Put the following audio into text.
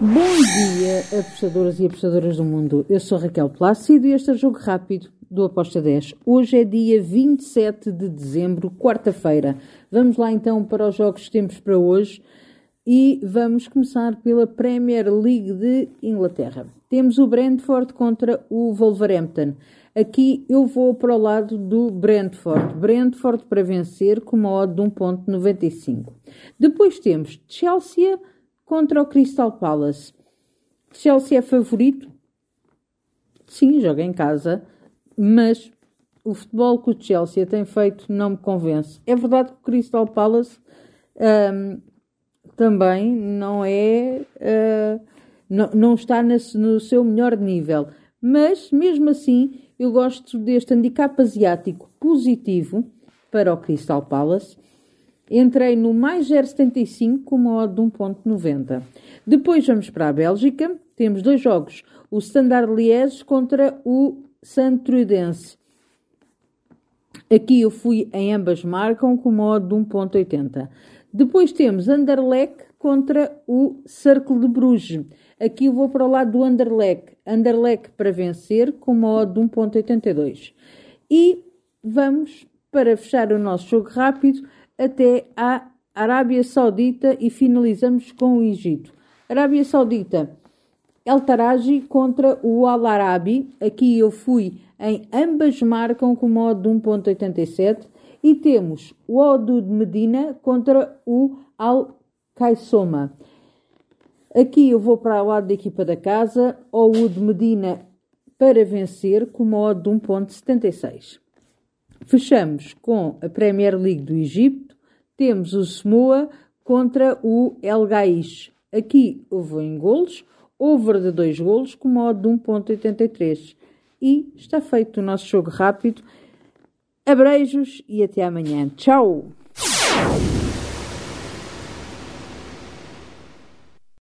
Bom dia, apostadoras e apostadoras do mundo. Eu sou Raquel Plácido e este é o Jogo Rápido do Aposta 10. Hoje é dia 27 de dezembro, quarta-feira. Vamos lá então para os jogos que temos para hoje e vamos começar pela Premier League de Inglaterra. Temos o Brentford contra o Wolverhampton. Aqui eu vou para o lado do Brentford. Brentford para vencer com uma odd de 1.95. Depois temos Chelsea contra o Crystal Palace. Chelsea é favorito? Sim, joga em casa, mas o futebol que o Chelsea tem feito não me convence. É verdade que o Crystal Palace um, também não é. Uh, não, não está nesse, no seu melhor nível, mas mesmo assim eu gosto deste handicap asiático positivo para o Crystal Palace Entrei no mais 0,75 com uma odd de 1,90. Depois vamos para a Bélgica. Temos dois jogos. O Standard Liège contra o Santrudense. Aqui eu fui em ambas marcam com uma odd de 1,80. Depois temos Anderlecht contra o Cercle de Bruges. Aqui eu vou para o lado do Anderlecht. Anderlecht para vencer com uma odd de 1,82. E vamos para fechar o nosso jogo rápido até à Arábia Saudita e finalizamos com o Egito. Arábia Saudita, El Taraji contra o Al Arabi. Aqui eu fui em ambas marcam com modo de 1.87 e temos o Odud Medina contra o Al Kaisoma. Aqui eu vou para o lado da equipa da casa, o Ud Medina para vencer com modo de 1.76. Fechamos com a Premier League do Egito. Temos o Semoa contra o El Gaish. Aqui houve em golos, over de 2 golos, com modo de 1.83. E está feito o nosso jogo rápido. Abreijos e até amanhã. Tchau!